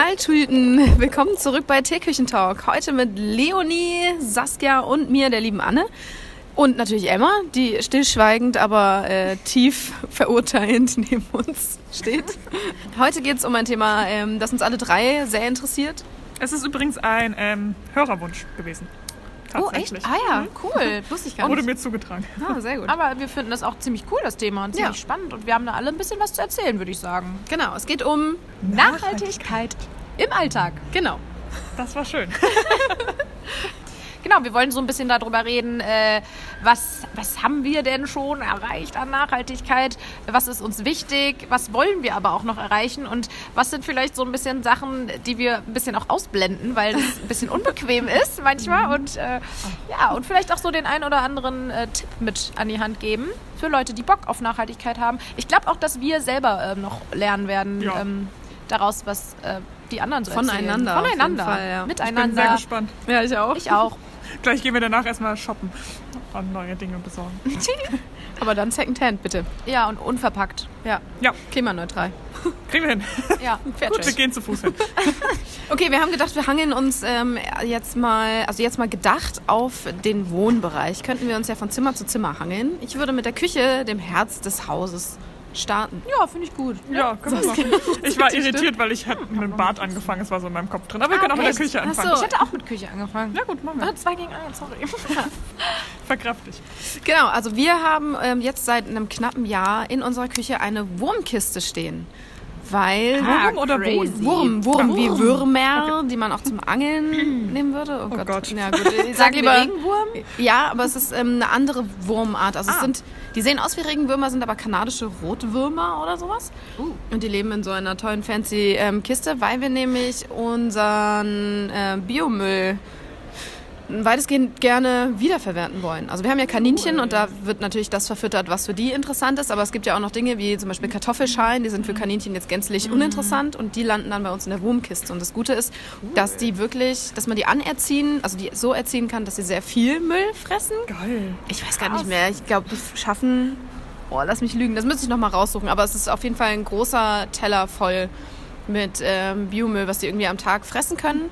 Knalltüten, willkommen zurück bei Teeküchentalk. Heute mit Leonie, Saskia und mir, der lieben Anne. Und natürlich Emma, die stillschweigend, aber äh, tief verurteilend neben uns steht. Heute geht es um ein Thema, ähm, das uns alle drei sehr interessiert. Es ist übrigens ein ähm, Hörerwunsch gewesen. Oh, echt? Ah ja, cool. Wusste ich gar Wurde nicht. mir zugetragen. Ah, sehr gut. Aber wir finden das auch ziemlich cool, das Thema, und ziemlich Ja. spannend. Und wir haben da alle ein bisschen was zu erzählen, würde ich sagen. Genau, es geht um Nachhaltigkeit im Alltag. Genau. Das war schön. Genau, wir wollen so ein bisschen darüber reden, äh, was, was haben wir denn schon erreicht an Nachhaltigkeit, was ist uns wichtig, was wollen wir aber auch noch erreichen? Und was sind vielleicht so ein bisschen Sachen, die wir ein bisschen auch ausblenden, weil es ein bisschen unbequem ist manchmal. Und äh, ja, und vielleicht auch so den ein oder anderen äh, Tipp mit an die Hand geben für Leute, die Bock auf Nachhaltigkeit haben. Ich glaube auch, dass wir selber ähm, noch lernen werden Ja. ähm, daraus, was äh, die anderen so Voneinander erzählen. auf jeden Voneinander, Fall, ja. Ich miteinander. bin sehr gespannt. Ja, ich auch. Ich auch. Gleich gehen wir danach erstmal shoppen und neue Dinge besorgen. Aber dann Secondhand, bitte. Ja, und unverpackt. Ja, Ja, klimaneutral. kriegen wir hin. Ja, Gut, wir gehen zu Fuß hin. Okay, wir haben gedacht, wir hangeln uns ähm, jetzt mal, also jetzt mal gedacht auf den Wohnbereich. Könnten wir uns ja von Zimmer zu Zimmer hangeln. Ich würde mit der Küche, dem Herz des Hauses, starten. ja finde ich gut. Ja, können wir machen. Ich war irritiert, weil ich hatte mit dem Bad angefangen. Es war so in meinem Kopf drin. Aber wir können auch mit der echt? Küche anfangen. so. Ich hätte auch mit Küche angefangen. Ja gut, machen wir. Ah, Zwei gegen eins, sorry. Verkraft dich. Genau, also wir haben ähm, jetzt seit einem knappen Jahr in unserer Küche eine Wurmkiste stehen. Weil Wurm oder crazy. Wurm, Wurm, wie Wurm. Würmer, die man auch zum Angeln nehmen würde. Oh, Gott. Gott. Ja, gut. Ich sag lieber Regenwurm? Ja, aber es ist ähm, eine andere Wurmart. Also es Ah. sind, die sehen aus wie Regenwürmer, sind aber kanadische Rotwürmer oder sowas. Uh. Und die leben in so einer tollen fancy ähm, Kiste, weil wir nämlich unseren äh, Biomüll weitestgehend gerne wiederverwerten wollen. Also wir haben ja Kaninchen und da wird natürlich das verfüttert, was für die interessant ist, aber es gibt ja auch noch Dinge wie zum Beispiel Kartoffelschalen, die sind für Kaninchen jetzt gänzlich uninteressant und die landen dann bei uns in der Wurmkiste. Und das Gute ist, dass die wirklich, dass man die anerziehen, also die so erziehen kann, dass sie sehr viel Müll fressen. Geil. Ich weiß gar nicht mehr. Ich glaube, wir schaffen. Oh, lass mich lügen. Das müsste ich noch mal raussuchen. Aber es ist auf jeden Fall ein großer Teller voll mit ähm, Biomüll, was die irgendwie am Tag fressen können.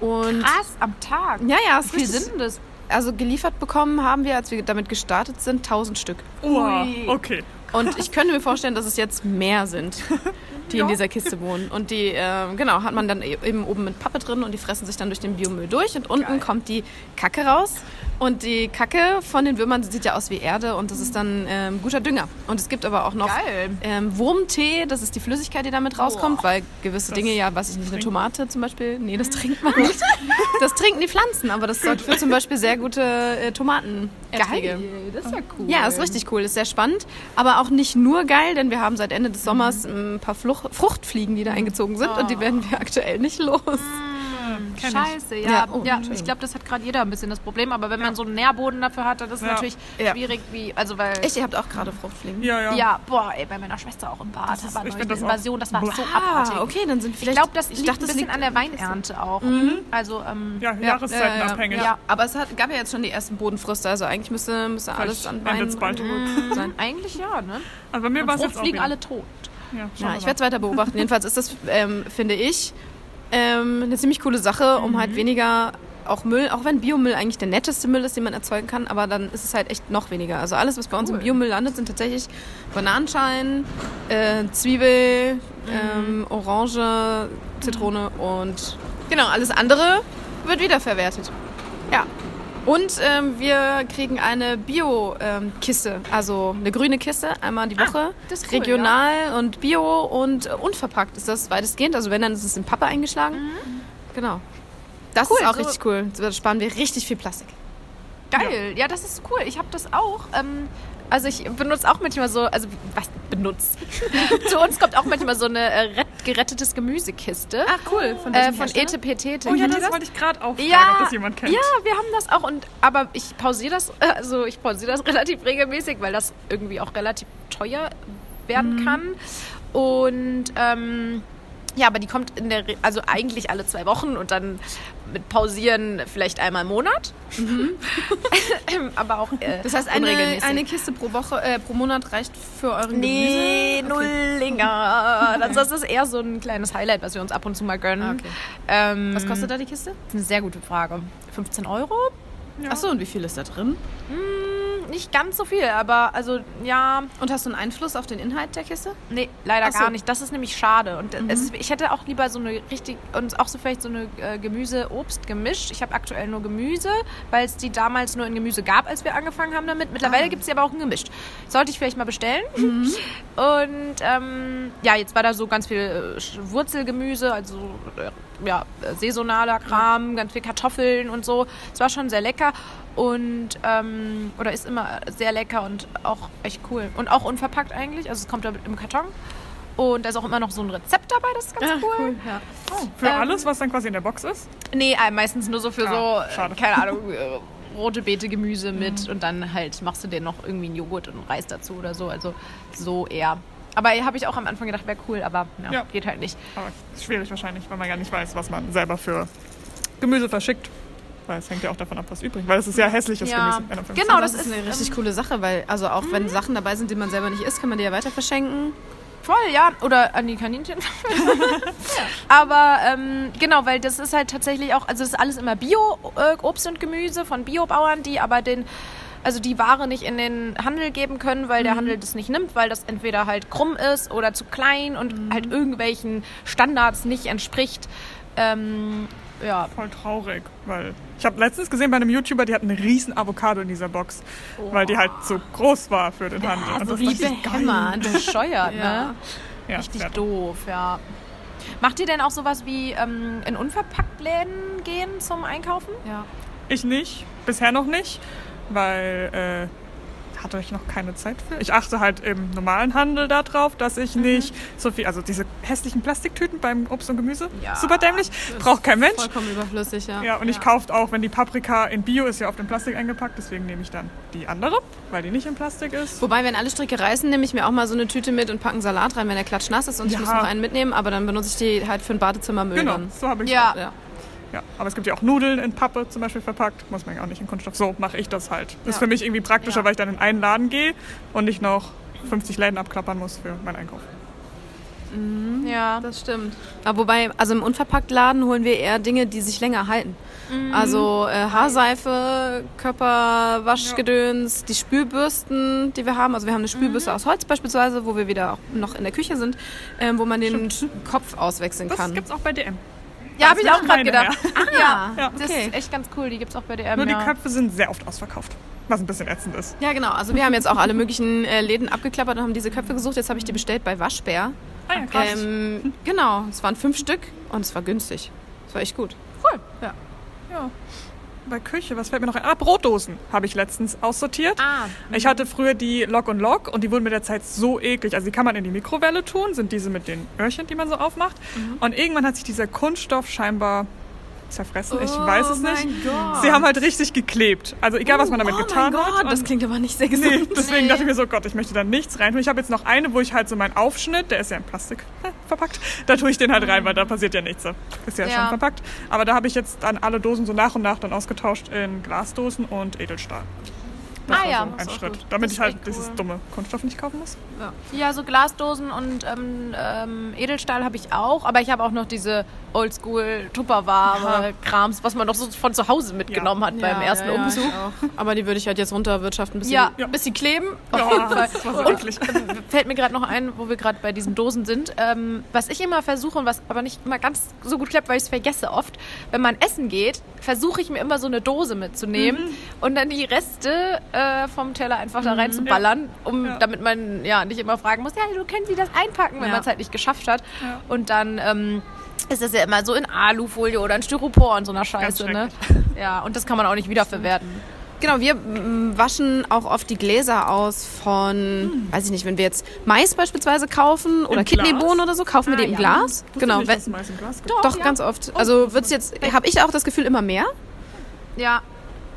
Und Krass, am Tag. ja, ja, es Wie viel sind das? Also geliefert bekommen haben wir, als wir damit gestartet sind, 1000 Stück. Wow, Ui. okay. Und ich könnte mir vorstellen, dass es jetzt mehr sind, die in Ja. dieser Kiste wohnen. Und die, ähm, genau, hat man dann e- eben oben mit Pappe drin und die fressen sich dann durch den Biomüll durch. Und unten Geil. kommt die Kacke raus. Und die Kacke von den Würmern sieht ja aus wie Erde und das ist dann ähm, guter Dünger. Und es gibt aber auch noch ähm, Wurmtee, das ist die Flüssigkeit, die damit rauskommt, weil gewisse Das Dinge, ja, weiß ich nicht, eine Tomate zum Beispiel, nee, das trinkt man nicht. Das trinken die Pflanzen, aber das sorgt für zum Beispiel sehr gute äh, Tomatenerträge. Geil. Das ist ja cool. Ja, ist richtig cool, ist sehr spannend. Aber auch nicht nur geil, denn wir haben seit Ende des Sommers ein paar Fluch Fruchtfliegen, die da eingezogen sind und die werden wir aktuell nicht los. Kenn ich. Scheiße, ja. Ja, Ja, oh, Entschuldigung. ich glaube, das hat gerade jeder ein bisschen das Problem. Aber wenn man so einen Nährboden dafür hat, dann ist es Ja. natürlich Ja. schwierig, wie, also weil... Echt, ihr habt auch gerade Fruchtfliegen? Ja, ja. Ja, boah, ey, bei meiner Schwester auch im Bad. Das Das ist- war ich eine Invasion, das war so Ah, abartig. okay, dann sind Ich vielleicht... glaube, das ich liegt dachte, ein das bisschen liegt an der Weinernte auch. Also, ähm, Ja, jahreszeitenabhängig. Ja, ja, ja. aber es hat, gab ja jetzt schon die ersten Bodenfröste, also eigentlich müsste, müsste alles an Wein bald. gut sein. eigentlich ja, ne? Also bei mir war es jetzt wieder. alle tot. Ja, Ja, ich werde es weiter beobachten. Jedenfalls ist das, ähm, finde ich, ähm, eine ziemlich coole Sache, um halt weniger auch Müll, auch wenn Biomüll eigentlich der netteste Müll ist, den man erzeugen kann, aber dann ist es halt echt noch weniger. Also alles, was bei uns im. Biomüll landet, sind tatsächlich Bananenschalen, äh, Zwiebel, ähm, Orange, Zitrone und genau, alles andere wird wiederverwertet. Ja. Und ähm, wir kriegen eine Bio-Kiste, also eine grüne Kiste, einmal die Woche. das ist cool, Regional und Bio und äh, unverpackt ist das weitestgehend. Also wenn, dann ist es in Pappe eingeschlagen. Genau. Das Cool, ist auch so- richtig cool. Da sparen wir richtig viel Plastik. Geil, ja, das ist cool. Ich habe das auch. Ähm, also ich benutze auch manchmal so, also was benutzt? Zu uns kommt auch manchmal so eine äh, gerettetes Gemüsekiste. Ach cool. Von, äh, von ETPT. Oh ja, das wollte ich gerade auch fragen, Ja, ob das jemand kennt. ja, wir haben das auch und aber ich pausiere das, äh, also ich pausiere das relativ regelmäßig, weil das irgendwie auch relativ teuer werden kann. Und ähm, Ja, aber die kommt in der, also eigentlich alle zwei Wochen und dann mit Pausieren vielleicht einmal im Monat. aber auch äh, Das heißt, eine, eine Kiste pro Woche, äh, pro Monat reicht für euren Nee, Gemüse? Okay. Nullinger. Das, das ist eher so ein kleines Highlight, was wir uns ab und zu mal gönnen. Ah, okay. Ähm, Was kostet da die Kiste? Eine sehr gute Frage. 15 Euro? Achso, und wie viel ist da drin? Hm, nicht ganz so viel, aber also ja, Und hast du einen Einfluss auf den Inhalt der Kiste? nee, leider so. gar nicht. Das ist nämlich schade. Und Mhm. es ich hätte auch lieber so eine richtig, und auch so vielleicht so eine äh, Gemüse-Obst gemischt. Ich habe aktuell nur Gemüse, weil es die damals nur in Gemüse gab, als wir angefangen haben damit. Mittlerweile Ah. gibt es sie aber auch in gemischt. Sollte ich vielleicht mal bestellen. Mhm. Und ähm, ja, jetzt war da so ganz viel äh, Wurzelgemüse, also äh, ja, saisonaler Kram, ganz viel Kartoffeln und so. Es war schon sehr lecker und ähm, oder ist immer sehr lecker und auch echt cool. Und auch unverpackt eigentlich. Also es kommt da im Karton. Und da ist auch immer noch so ein Rezept dabei, das ist ganz cool. Ja. Für Ähm, alles, was dann quasi in der Box ist? Nee, äh, meistens nur so für Ah, so, schade. äh, keine Ahnung, äh, rote Beete, Gemüse mit und dann halt machst du dir noch irgendwie einen Joghurt und Reis dazu oder so. Also so eher. Aber habe ich auch am Anfang gedacht, wäre cool, aber ja, Ja. geht halt nicht. Aber ist schwierig wahrscheinlich, weil man ja nicht weiß, was man selber für Gemüse verschickt. Weil es hängt ja auch davon ab, was übrig Weil es ist ja hässliches Ja. Gemüse. Genau, das, das ist eine ist, richtig ähm, coole Sache, weil also auch wenn Sachen dabei sind, die man selber nicht isst, kann man die ja weiter verschenken. Voll, ja. Oder an die Kaninchen. Aber ähm, genau, weil das ist halt tatsächlich auch, also das ist alles immer Bio-Obst und Gemüse von Biobauern, die aber den, also die Ware nicht in den Handel geben können, weil der Handel das nicht nimmt, weil das entweder halt krumm ist oder zu klein und halt irgendwelchen Standards nicht entspricht. Ähm, ja, Voll traurig, weil ich habe letztens gesehen bei einem YouTuber, die hatten eine riesen Avocado in dieser Box, weil die halt so groß war für den Handel. Und das wie dachte ich, behämmert, bescheuert, Ja. ne? ja, Richtig ja, doof, ja. Macht ihr denn auch sowas wie ähm, in Unverpacktläden gehen zum Einkaufen? Ja. Ich nicht, bisher noch nicht, weil äh, hatte ich noch keine Zeit für. Ich achte halt im normalen Handel darauf, dass ich nicht so viel, also diese hässlichen Plastiktüten beim Obst und Gemüse, Ja. super dämlich, braucht kein Mensch. Vollkommen überflüssig, ja. Ja, und ich kaufe auch, wenn die Paprika in Bio ist, ja auf dem Plastik eingepackt, deswegen nehme ich dann die andere, weil die nicht in Plastik ist. Wobei, wenn alle Stricke reißen, nehme ich mir auch mal so eine Tüte mit und packe einen Salat rein, wenn der Klatsch nass ist und ich Ja. muss noch einen mitnehmen, aber dann benutze ich die halt für ein Badezimmermüll Genau, dann. so habe ich Ja. auch. Ja. Ja, aber es gibt ja auch Nudeln in Pappe zum Beispiel verpackt, muss man ja auch nicht in Kunststoff. So mache ich das halt. Ist Ja. für mich irgendwie praktischer, Ja. weil ich dann in einen Laden gehe und nicht noch 50 Läden abklappern muss für meinen Einkauf. Ja. Das stimmt. Aber wobei, also im Unverpacktladen holen wir eher Dinge, die sich länger halten. Also äh, Haarseife, Körperwaschgedöns, die Spülbürsten, die wir haben. Also wir haben eine Spülbürste aus Holz beispielsweise, wo wir wieder auch noch in der Küche sind, ähm, wo man den Kopf auswechseln Das kann. gibt's auch bei DM. Ja, habe ich auch gerade gedacht. Ah, ja. Ja. Das Okay. ist echt ganz cool. Die gibt es auch bei DM. Nur ja. die Köpfe sind sehr oft ausverkauft, was ein bisschen ätzend ist. Ja, genau. Also wir haben jetzt auch alle möglichen äh, Läden abgeklappert und haben diese Köpfe gesucht. Jetzt habe ich die bestellt bei Waschbär. Ah ja, krass. Ähm, genau, es waren fünf Stück und es war günstig. Es war echt gut. Cool. Ja. Ja. Bei Küche, was fällt mir noch ein? Ah, Brotdosen habe ich letztens aussortiert. Ah, Ich hatte früher die Lock und Lock und die wurden mit der Zeit so eklig. Also die kann man in die Mikrowelle tun, sind diese mit den Öhrchen, die man so aufmacht. Mhm. Und irgendwann hat sich dieser Kunststoff scheinbar zerfressen. ich weiß es nicht. Oh Gott. Sie haben halt richtig geklebt. Also egal, was man damit oh getan mein Gott, hat. das Und- klingt aber nicht sehr gesund. Nee, deswegen Nee. dachte ich mir so, Gott, ich möchte da nichts rein tun. Ich habe jetzt noch eine, wo ich halt so meinen Aufschnitt, der ist ja in Plastik äh, verpackt, da tue ich den halt rein, weil da passiert ja nichts. Ist ja, Ja. schon verpackt. Aber da habe ich jetzt dann alle Dosen so nach und nach dann ausgetauscht in Glasdosen und Edelstahl. Das Ah ja, so ein Schritt. gut. Damit Das ich halt echt dieses cool. dumme Kunststoff nicht kaufen muss. ja, so Glasdosen und ähm, ähm, Edelstahl habe ich auch. Aber ich habe auch noch diese Oldschool Tupperware-Krams, was man noch so von zu Hause mitgenommen hat beim ersten ja, ja, Umzug. Aber die würde ich halt jetzt runterwirtschaften, bis Ja, sie ein bisschen kleben. Ja, Auf jeden Fall. das war so Und ähm, fällt mir gerade noch ein, wo wir gerade bei diesen Dosen sind. Ähm, was ich immer versuche und was aber nicht immer ganz so gut klappt, weil ich es vergesse oft, wenn man essen geht, versuche ich mir immer so eine Dose mitzunehmen Mhm. und dann die Reste äh, vom Teller einfach da reinzuballern, um Ja. damit man ja nicht immer fragen muss, ja, du können Sie das einpacken, wenn Ja. man es halt nicht geschafft hat. Ja. Und dann ähm, ist das ja immer so in Alufolie oder in Styropor und so einer Scheiße, ne? Ja, und das kann man auch nicht wiederverwerten. Genau, wir mm, waschen auch oft die Gläser aus von, weiß ich nicht, wenn wir jetzt Mais beispielsweise kaufen oder Im? Kidneybohnen oder so, kaufen wir Ah, die im ja. Glas. Wusste Genau, nicht, wenn, Mais im Glas gibt. Doch. doch ja. ganz oft. Also wird's jetzt, habe ich auch das Gefühl immer mehr. Ja,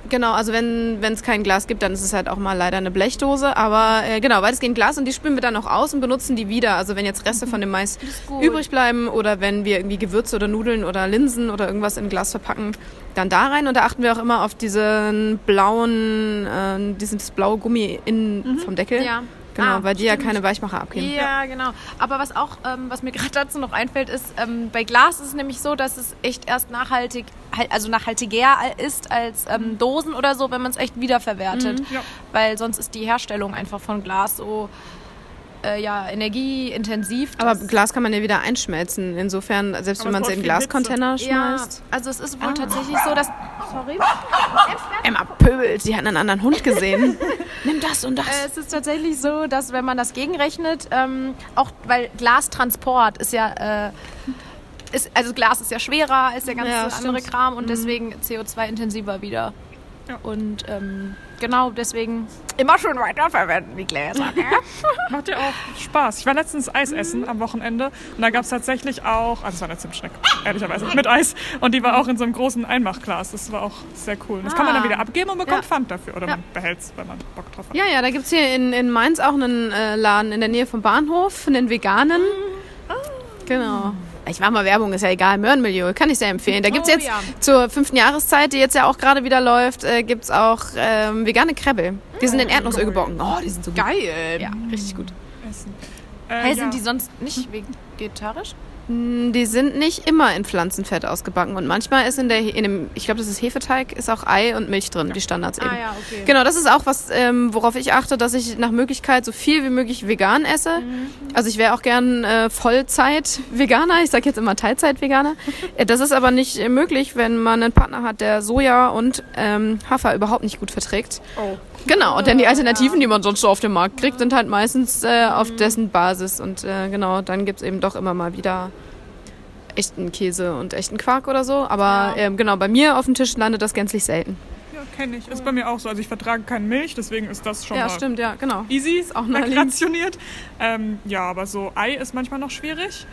Genau, also wenn es kein Glas gibt, dann ist es halt auch mal leider eine Blechdose. Aber äh, genau, weitestgehend Glas und die spülen wir dann auch aus und benutzen die wieder. Also wenn jetzt Reste von dem Mais übrig bleiben oder wenn wir irgendwie Gewürze oder Nudeln oder Linsen oder irgendwas in Glas verpacken, dann da rein. Und da achten wir auch immer auf diesen blauen, äh, dieses blaue Gummi innen vom Deckel. Ja. Genau, Ah, weil die ja stimmt. keine Weichmacher abgeben. Ja, genau. Aber was auch, ähm, was mir gerade dazu noch einfällt, ist, ähm, bei Glas ist es nämlich so, dass es echt erst nachhaltig, halt- also nachhaltiger ist als ähm, Dosen oder so, wenn man es echt wiederverwertet. Ja. Weil sonst ist die Herstellung einfach von Glas so äh, ja, energieintensiv. Aber Glas kann man ja wieder einschmelzen. Insofern, selbst Aber wenn man es in Glascontainer ja, schmeißt. also es ist wohl tatsächlich so, dass. Sorry. Emma pöbelt, sie hat einen anderen Hund gesehen. Nimm das und das. Äh, Es ist tatsächlich so, dass wenn man das gegenrechnet, ähm, auch weil Glastransport ist ja, äh, ist, also Glas ist ja schwerer als der ganze Ja, andere stimmt. Kram und deswegen CO2-intensiver wieder. Ja. Und ähm, genau deswegen immer schön weiterverwenden, die Gläser. gell? Macht ja auch Spaß. Ich war letztens Eis essen am Wochenende und da gab es tatsächlich auch, also es war eine Zimtschnecke, ehrlicherweise, mit Eis. Und die war auch in so einem großen Einmachglas. Das war auch sehr cool. Und das kann man dann Ah. wieder abgeben und bekommt Ja. Pfand dafür. Oder Ja. man behält es, wenn man Bock drauf hat. Ja, ja, da gibt es hier in, in Mainz auch einen äh, Laden in der Nähe vom Bahnhof, einen veganen. Genau. Ich mache mal Werbung, ist ja egal. Möhrenmilieu, kann ich sehr empfehlen. Da gibt es Oh, jetzt ja. zur fünften Jahreszeit, die jetzt ja auch gerade wieder läuft, äh, gibt es auch ähm, vegane Krebbe. Die sind in Erdnussöl gebacken. Oh, die sind so gut. Geil. Ja, richtig gut. Essen. Äh, Hey, ja. sind die sonst nicht vegetarisch? Mm, Die sind nicht immer in Pflanzenfett ausgebacken und manchmal ist in der in dem, ich glaube, das ist Hefeteig, ist auch Ei und Milch drin, die Standards eben. Ah ja, okay. Genau, das ist auch was, ähm, worauf ich achte, dass ich nach Möglichkeit so viel wie möglich vegan esse. Also ich wäre auch gern äh, Vollzeit-Veganer. Ich sage jetzt immer Teilzeit-Veganer. Äh, das ist aber nicht äh, möglich, wenn man einen Partner hat, der Soja und ähm, Hafer überhaupt nicht gut verträgt. Oh. Genau, denn die Alternativen, die man sonst so auf dem Markt kriegt, sind halt meistens äh, auf dessen Basis. Und äh, genau, dann gibt's eben doch immer mal wieder echten Käse und echten Quark oder so. Aber ähm, genau, bei mir auf dem Tisch landet das gänzlich selten. Ja, kenne ich. Ist bei mir auch so. Also ich vertrage keine Milch, deswegen ist das schon Ja, mal stimmt, ja, genau. easy. Ist auch naheliegend. rationiert. Ähm, ja, aber so Ei ist manchmal noch schwierig,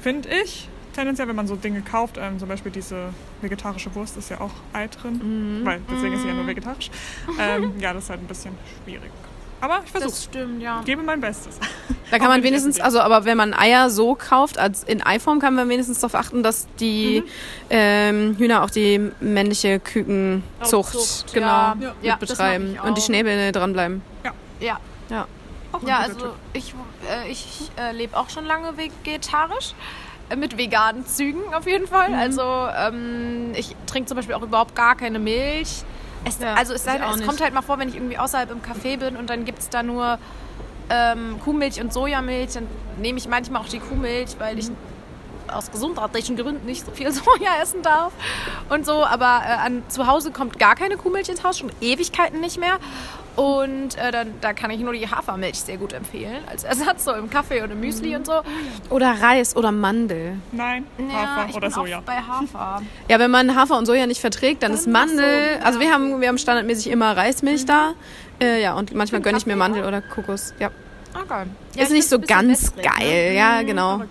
finde ich. Tendenziell, wenn man so Dinge kauft, ähm, zum Beispiel diese vegetarische Wurst ist ja auch Ei drin, Mhm. weil deswegen ist sie ja nur vegetarisch. Ähm, ja, das ist halt ein bisschen schwierig. Aber ich versuche Das stimmt, ja. Gebe mein Bestes. Da kann man wenigstens, also aber wenn man Eier so kauft, als in Eiform, kann man wenigstens darauf achten, dass die ähm, Hühner auch die männliche Kükenzucht Zucht, genau ja. mit Ja, betreiben und die. Schnäbel dranbleiben. Ja. Ja. Ja, guter also Tipp. ich, äh, ich äh, lebe auch schon lange vegetarisch. Mit veganen Zügen auf jeden Fall. Mhm. Also ähm, ich trinke zum Beispiel auch überhaupt gar keine Milch. Es, Ja, also es, sei, es nicht. kommt halt mal vor, wenn ich irgendwie außerhalb im Café bin und dann gibt es da nur ähm, Kuhmilch und Sojamilch, dann nehme ich manchmal auch die Kuhmilch, weil ich aus gesundheitlichen Gründen nicht so viel Soja essen darf und so. Aber äh, an, zu Hause kommt gar keine Kuhmilch ins Haus, schon Ewigkeiten nicht mehr. Und äh, dann, da kann ich nur die Hafermilch sehr gut empfehlen, als Ersatz so im Kaffee und im Müsli und so. Oder Reis oder Mandel. Nein, Ja, Hafer ich oder bin Soja. auch bei Hafer. Ja, wenn man Hafer und Soja nicht verträgt, dann, ist Mandel. Also wir haben, wir haben standardmäßig immer Reismilch da. Äh, ja, und manchmal gönne ich mir Mandel oder Kokos. Ja. Okay. ist nicht so ganz geil, ja, genau. Aber.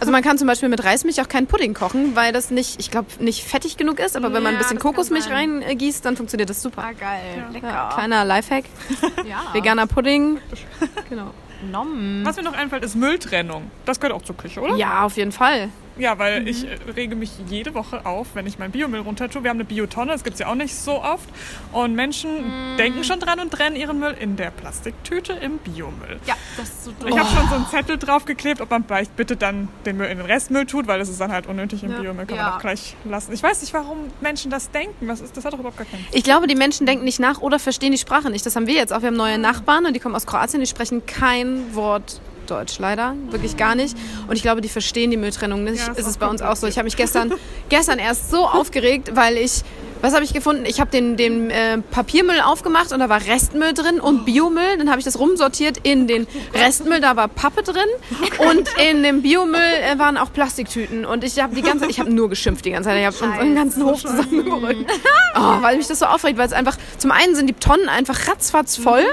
Also man kann zum Beispiel mit Reismilch auch keinen Pudding kochen, weil das nicht, ich glaube, nicht fettig genug ist. Aber wenn man ein bisschen Kokosmilch reingießt, dann funktioniert das super. Ah, geil. Lecker. Ja, kleiner Lifehack. Ja. Veganer Pudding. Genau. Nom. Was mir noch einfällt, ist Mülltrennung. Das gehört auch zur Küche, oder? Ja, auf jeden Fall. Ja, weil ich äh, rege mich jede Woche auf, wenn ich meinen Biomüll runter tue. Wir haben eine Biotonne, das gibt es ja auch nicht so oft. Und Menschen denken schon dran und trennen ihren Müll in der Plastiktüte im Biomüll. Ja, das ist so doof. Ich habe schon so einen Zettel draufgeklebt, ob man vielleicht bitte dann den Müll in den Restmüll tut, weil das ist dann halt unnötig im Ja. Biomüll, kann Ja. man auch gleich lassen. Ich weiß nicht, warum Menschen das denken. Was ist, das hat doch überhaupt gar keinen Ich glaube, die Menschen denken nicht nach oder verstehen die Sprache nicht. Das haben wir jetzt auch. Wir haben neue Nachbarn und die kommen aus Kroatien, die sprechen kein Wort Deutsch leider, wirklich gar nicht. Und ich glaube, die verstehen die Mülltrennung nicht. Ja, ist ist es bei uns auch so. Ich habe mich gestern, gestern erst so aufgeregt, weil ich, was habe ich gefunden? Ich habe den, den äh, Papiermüll aufgemacht und da war Restmüll drin und Biomüll. Dann habe ich das rumsortiert in den Restmüll, da war Pappe drin und in dem Biomüll äh, waren auch Plastiktüten. Und ich habe die ganze Zeit, ich habe nur geschimpft die ganze Zeit. Ich habe unseren ganzen Hof zusammengerückt. Oh, weil mich das so aufregt, weil es einfach, zum einen sind die Tonnen einfach ratzfatz voll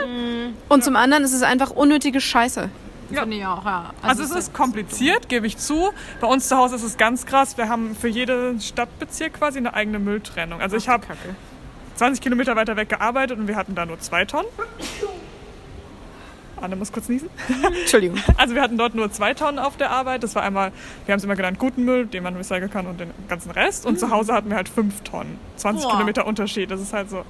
und zum anderen ist es einfach unnötige Scheiße. Finde ich auch, ja. Also, es ist kompliziert, gebe ich zu. Bei uns zu Hause ist es ganz krass. Wir haben für jeden Stadtbezirk quasi eine eigene Mülltrennung. Also ich habe 20 Kilometer weiter weg gearbeitet und wir hatten da nur zwei Tonnen. Anne muss kurz niesen. Entschuldigung. Also wir hatten dort nur zwei Tonnen auf der Arbeit. Das war einmal, wir haben es immer genannt, guten Müll, den man recyceln kann und den ganzen Rest. Und zu Hause hatten wir halt fünf Tonnen. 20 Boah. Kilometer Unterschied. Das ist halt so, äh.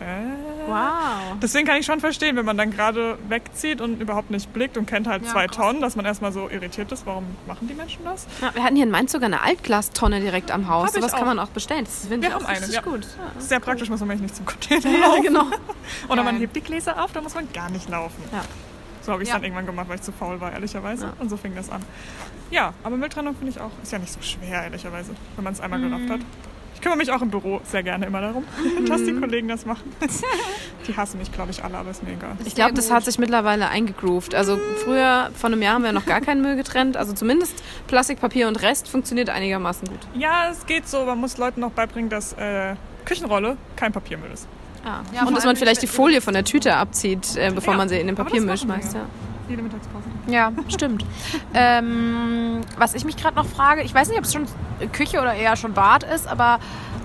Wow. Deswegen kann ich schon verstehen, wenn man dann gerade wegzieht und überhaupt nicht blickt und kennt halt Ja, zwei krass. Tonnen, dass man erstmal so irritiert ist. Warum machen die Menschen das? Ja, wir hatten hier in Mainz sogar eine Altglastonne direkt am Haus. Hab Sowas kann auch. man auch bestellen. Das finde ich auch eine, richtig ja. gut. Ist sehr praktisch, muss man nämlich nicht zum Container Ja, laufen. genau. Oder man hebt die Gläser auf, da muss man gar nicht laufen. Ja. So habe ich es Ja. dann irgendwann gemacht, weil ich zu faul war, ehrlicherweise. Ja. Und so fing das an. Ja, aber Mülltrennung finde ich auch, ist ja nicht so schwer, ehrlicherweise, wenn man es einmal gerafft hat. Ich kümmere mich auch im Büro sehr gerne immer darum, dass die Kollegen das machen. Die hassen mich, glaube ich, alle, aber ist mir egal. Ich glaube, das hat sich mittlerweile eingegroovt. Also früher, vor einem Jahr haben wir noch gar keinen Müll getrennt. Also zumindest Plastik, Papier und Rest funktioniert einigermaßen gut. Ja, es geht so. Man muss Leuten noch beibringen, dass äh, Küchenrolle kein Papiermüll ist. Ah. Ja, und dass man vielleicht die Folie von der Tüte abzieht, äh, bevor Ja, man sie in den Papiermüll schmeißt. ja. Ja. Jede Mittagspause. Ja, stimmt. ähm, was ich mich gerade noch frage, ich weiß nicht, ob es schon Küche oder eher schon Bad ist, aber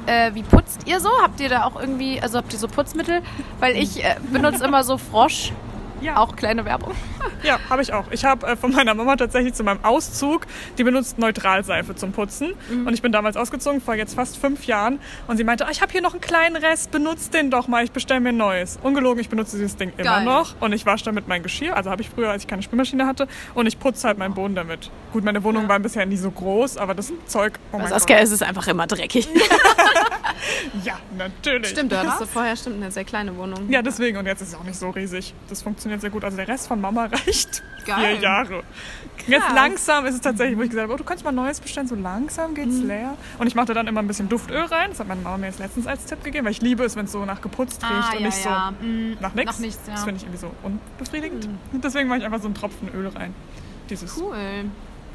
äh, wie putzt ihr so? Habt ihr da auch irgendwie, also habt ihr so Putzmittel? Weil ich äh, benutze immer so Frosch, Ja. auch kleine Werbung. Ja, habe ich auch. Ich habe äh, von meiner Mama tatsächlich zu meinem Auszug, die benutzt Neutralseife zum Putzen. Mhm. Und ich bin damals ausgezogen, vor jetzt fast fünf Jahren. Und sie meinte, ah, ich habe hier noch einen kleinen Rest, benutzt den doch mal, ich bestelle mir ein neues. Ungelogen, ich benutze dieses Ding immer Geil. noch. Und ich wasche damit mein Geschirr, also habe ich früher, als ich keine Spülmaschine hatte. Und ich putze halt meinen Boden damit. Gut, meine Wohnung war bisher nie so groß, aber das Zeug, oh mein Saskia ist es einfach immer dreckig. Ja, natürlich. Stimmt, du hattest vorher stimmt eine sehr kleine Wohnung. Ja, deswegen. Und jetzt ist es auch nicht so riesig. Das funktioniert sehr gut. Also der Rest von Mama reicht Geil. vier Jahre. Jetzt langsam ist es tatsächlich, wo ich gesagt habe, oh, du kannst mal Neues bestellen. So langsam geht's leer. Und ich mache da dann immer ein bisschen Duftöl rein. Das hat meine Mama mir jetzt letztens als Tipp gegeben, weil ich liebe es, wenn es so nach geputzt riecht und nicht Ah, Mm, so nach nichts. Nach nichts, ja. Das finde ich irgendwie so unbefriedigend. Und deswegen mache ich einfach so einen Tropfen Öl rein. Dieses, Cool.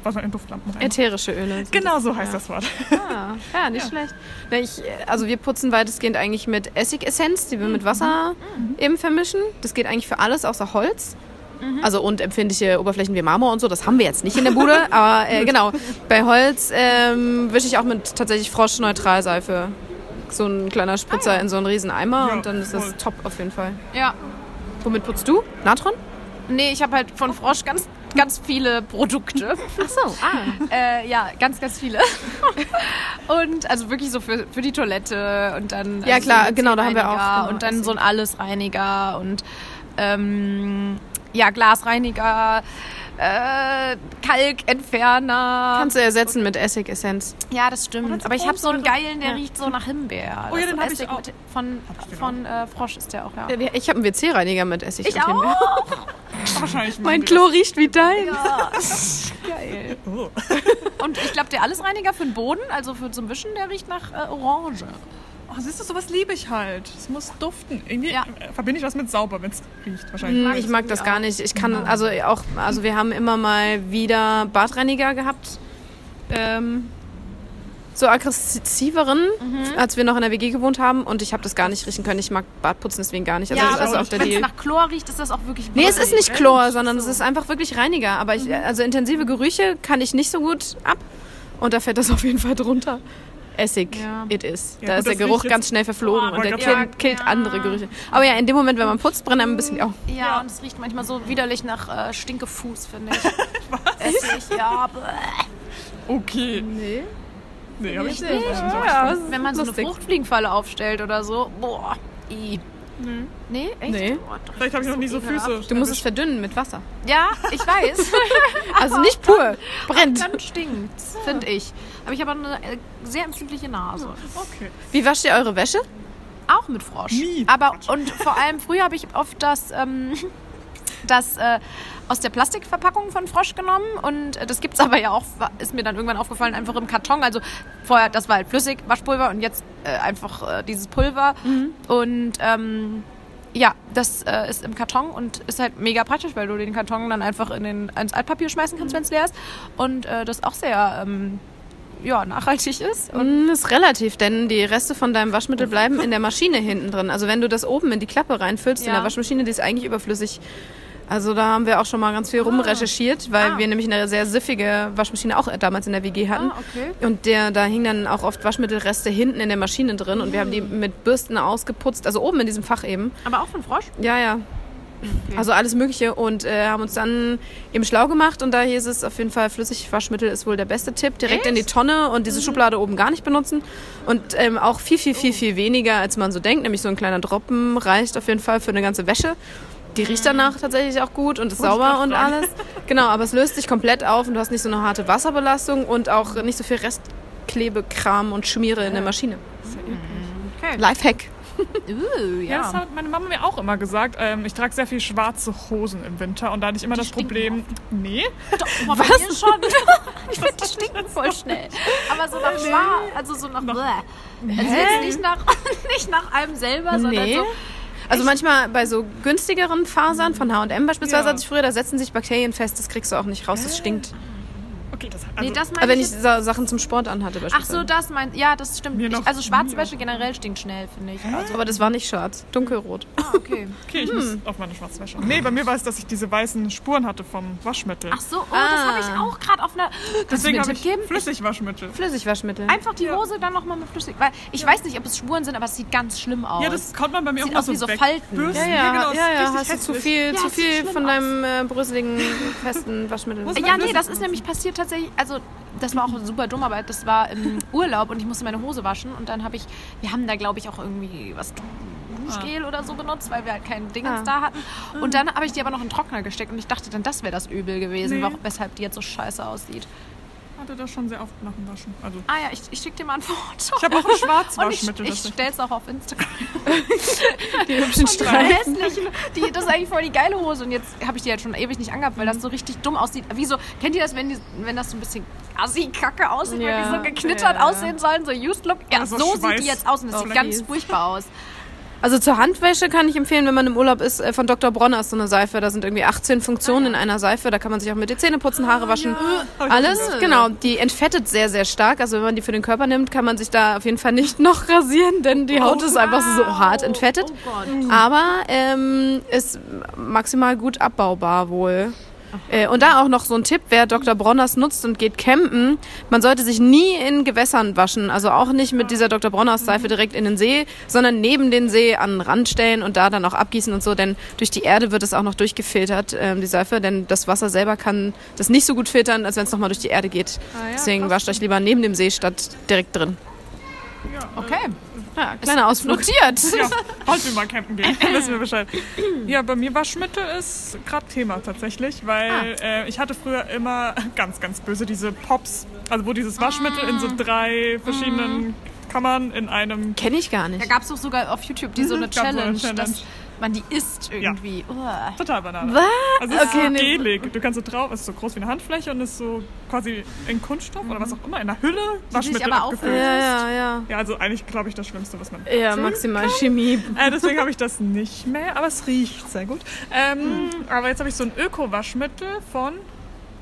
Was man in Duftlampen rein. Ätherische Öle. Genau so heißt ja. das Wort. Ah, ja, nicht schlecht. Na, ich, also wir putzen weitestgehend eigentlich mit Essigessenz, die wir mit Wasser eben vermischen. Das geht eigentlich für alles außer Holz. Also und empfindliche Oberflächen wie Marmor und so, das haben wir jetzt nicht in der Bude. aber äh, genau, bei Holz ähm, wische ich auch mit tatsächlich Froschneutralseife. So ein kleiner Spritzer in so einen riesen Eimer Ja, und dann ist das voll. top auf jeden Fall. Ja. Womit putzt du? Natron? Nee, ich habe halt von Frosch ganz, ganz viele Produkte. Ach so, ah. Äh, ja, ganz, ganz viele. und also wirklich so für, für die Toilette und dann. Ja, also klar, genau, da haben wir auch, genau, Und dann Essig. so ein Allesreiniger und ähm, ja, Glasreiniger, äh, Kalkentferner. Kannst du ersetzen mit Essigessenz. ja, das stimmt. Oder Aber ich habe so einen geilen, der Ja. riecht so nach Himbeer. Oh ja, Das den hab ich Essig auch. mit- Von, den von äh, Frosch ist der auch, ja. Ich habe einen WC-Reiniger mit Essig. Ich und Himbeer. auch. Wahrscheinlich Mein Klo riecht wie dein. Ja. Geil. Oh. Und ich glaube, der Allesreiniger für den Boden, also für zum Wischen, der riecht nach äh, Orange. Oh, siehst du, sowas liebe ich halt. Es muss duften. Irgendwie Ja. verbinde ich das mit sauber, wenn es riecht. Wahrscheinlich. Hm, Ich mag das gar nicht. Ich kann, also auch, also wir haben immer mal wieder Badreiniger gehabt. Ähm, so aggressiveren, als wir noch in der WG gewohnt haben. Und ich habe das gar nicht riechen können. Ich mag Badputzen deswegen gar nicht. Also ja, aber auch der wenn es nach Chlor riecht, ist das auch wirklich Nee, es ist nicht Echt? Chlor, sondern es ist einfach wirklich Reiniger. Aber ich, also intensive Gerüche kann ich nicht so gut ab. Und da fällt das auf jeden Fall drunter. Essig, Ja. it is. Ja, da gut, ist der Geruch ganz schnell verflogen Boah, und der killt, sagen. killt Ja. andere Gerüche. Aber ja, in dem Moment, wenn man putzt, brennt einem ein bisschen Augen. Ja, und es riecht manchmal so widerlich nach äh, Stinkefuß, finde ich. Was? Essig, ja. bäh. Okay. Nee. Nee, hab ich Nicht? nicht. Ja, Wenn man so eine. Fruchtfliegenfalle aufstellt oder so. Boah. I. Nee, echt? Nee. Doch, Vielleicht habe ich noch nie so. Füße. Du musst es verdünnen mit Wasser. Ja, ich weiß. Also nicht pur, brennt. Dann stinkt's, finde ich. Aber ich habe auch eine äh, sehr empfindliche Nase. Okay. Wie wascht ihr eure Wäsche? Auch mit Frosch. Nie. Aber und vor allem früher habe ich oft das, ähm, das äh, aus der Plastikverpackung von Frosch genommen und äh, das gibt's aber ja auch, ist mir dann irgendwann aufgefallen, einfach im Karton. Also vorher, das war halt flüssig, Waschpulver und jetzt äh, einfach äh, dieses Pulver. Und ähm, ja, das äh, ist im Karton und ist halt mega praktisch, weil du den Karton dann einfach in den, ins Altpapier schmeißen kannst, wenn es leer ist. Und äh, das auch sehr ähm, ja, nachhaltig ist. Und Mm, ist relativ, denn die Reste von deinem Waschmittel bleiben in der Maschine hinten drin. Also wenn du das oben in die Klappe reinfüllst in Ja. der Waschmaschine, die ist eigentlich überflüssig Also da haben wir auch schon mal ganz viel rumrecherchiert, weil Ah. wir nämlich eine sehr siffige Waschmaschine auch damals in der WG hatten. Ah, okay. Und der, da hingen dann auch oft Waschmittelreste hinten in der Maschine drin und wir haben die mit Bürsten ausgeputzt, also oben in diesem Fach eben. Aber auch von Frosch? Ja, ja. Also alles Mögliche und äh, haben uns dann eben schlau gemacht und da hieß es auf jeden Fall, Flüssigwaschmittel ist wohl der beste Tipp. Direkt in die Tonne und diese Schublade oben gar nicht benutzen. Und ähm, auch viel, viel, viel, viel weniger, als man so denkt. Nämlich so ein kleiner Droppen reicht auf jeden Fall für eine ganze wäsche. Die riecht danach tatsächlich auch gut und ist sauber und alles. Genau, aber es löst sich komplett auf und du hast nicht so eine harte Wasserbelastung und auch nicht so viel Restklebekram und Schmiere in der Maschine. Okay. Lifehack. Uh, Ja, das ja. hat meine Mama mir auch immer gesagt. Ähm, ich trage sehr viel schwarze Hosen im Winter und da hatte ich immer das stinken Problem. Nee, Was? Bei schon. ich finde, die stinken voll schnell. Aber so nach Schwarz, also so nach... Bäh. Also jetzt nicht nach, nicht nach einem selber, sondern Nee. so... Also manchmal bei so günstigeren Fasern von H&M beispielsweise Ja. hatte ich früher, da setzen sich Bakterien fest, das kriegst du auch nicht raus, das stinkt. Das Nee, also, das Aber meine wenn ich ich Sachen zum Sport anhatte Ach beispielsweise. so, das meint... Ja, das stimmt. Ich, also schwarze. Wäsche generell stinkt schnell, finde ich. Also, Aber das war nicht schwarz, dunkelrot. ah, okay. okay, ich muss auf meine schwarze Wäsche. Nee, bei mir war es, dass ich diese weißen Spuren hatte vom Waschmittel. Ach so, oh, das habe ich auch gerade auf einer... Kannst du Deswegen mir habe ich geben? Flüssigwaschmittel. Flüssigwaschmittel. Einfach die Hose dann nochmal mit Flüssig... Weil ich weiß nicht, ob es Spuren sind, aber es sieht ganz schlimm aus. Ja, das konnte man bei mir Sieht auch mal aus so wie so. Falten. ja, ja, genau, das ja, ist ja, richtig hast du zu viel, Ja, zu viel von deinem äh, bröseligen, festen Waschmittel. Ja, nee, das ist nämlich passiert tatsächlich. Also, das war auch super dumm, aber das war im Urlaub und ich musste meine Hose waschen. Und dann habe ich, wir haben da, glaube ich, auch irgendwie was Duschgel oder so benutzt, weil wir halt kein Dingens Ah. da hatten. Und dann habe ich die aber noch in den Trockner gesteckt und ich dachte dann, das wäre das Übel gewesen, Nee. weshalb die jetzt so scheiße aussieht. Hatte das schon sehr oft nach dem Waschen. Also, Ah ja, ich, ich schicke dir mal ein Foto. ich habe auch ein und ich, Schwarzwaschmittel. ich ich- stell's auch auf Instagram. Die hübschen Streifen. die, das ist eigentlich voll die geile Hose. Und jetzt habe ich die halt schon ewig nicht angehabt, weil das so richtig dumm aussieht. Wieso, kennt ihr das, wenn, die, wenn das so ein bisschen assi-kacke aussieht, wenn Ja, die so geknittert ja, aussehen sollen, so Used Look? Ja, Also so Schweiß sieht die jetzt aus und das sieht ganz furchtbar aus. Also zur Handwäsche kann ich empfehlen, wenn man im Urlaub ist, äh, von Dr. Bronner ist so eine Seife. Da sind irgendwie 18 Funktionen in einer Seife. Da kann man sich auch mit die Zähne putzen, Haare waschen. Ich Alles, genau. Die entfettet sehr, sehr stark. Also wenn man die für den Körper nimmt, kann man sich da auf jeden Fall nicht noch rasieren, denn die Haut ist einfach so hart entfettet. Oh Gott. Aber ähm, ist maximal gut abbaubar wohl. Äh, und da auch noch so ein Tipp, wer Dr. Bronners nutzt und geht campen, man sollte sich nie in Gewässern waschen. Also auch nicht mit dieser Dr. Bronners Seife direkt in den See, sondern neben den See an den Rand stellen und da dann auch abgießen und so. Denn durch die Erde wird es auch noch durchgefiltert, ähm, die Seife. Denn das Wasser selber kann das nicht so gut filtern, als wenn es nochmal durch die Erde geht. Ah ja, Deswegen wascht euch lieber neben dem See statt direkt drin. Ja, Okay. Ja, kleiner Ausflug. Notiert. Ja, falls wir mal campen gehen, wissen wir Bescheid. Ja, bei mir Waschmittel ist gerade Thema tatsächlich, weil äh, ich hatte früher immer ganz, ganz böse diese Pops, also wo dieses Waschmittel in so drei verschiedenen Kammern in einem Kenne ich gar nicht. Da gab es doch sogar auf YouTube die so eine gab so eine Challenge, Challenge. dass man die isst irgendwie. Uah. total Banane. Was? Also es ist Okay, so nee. gelig. Du kannst so drauf, es ist so groß wie eine Handfläche und ist so quasi in Kunststoff oder was auch immer, in der Hülle Waschmittel aber abgefüllt. Ja, ja, ja. Ja, also eigentlich glaube ich das Schlimmste, was man Ja, maximal Chemie. Äh, deswegen habe ich das nicht mehr, aber es riecht sehr gut. Ähm, Aber jetzt habe ich so ein Öko-Waschmittel von,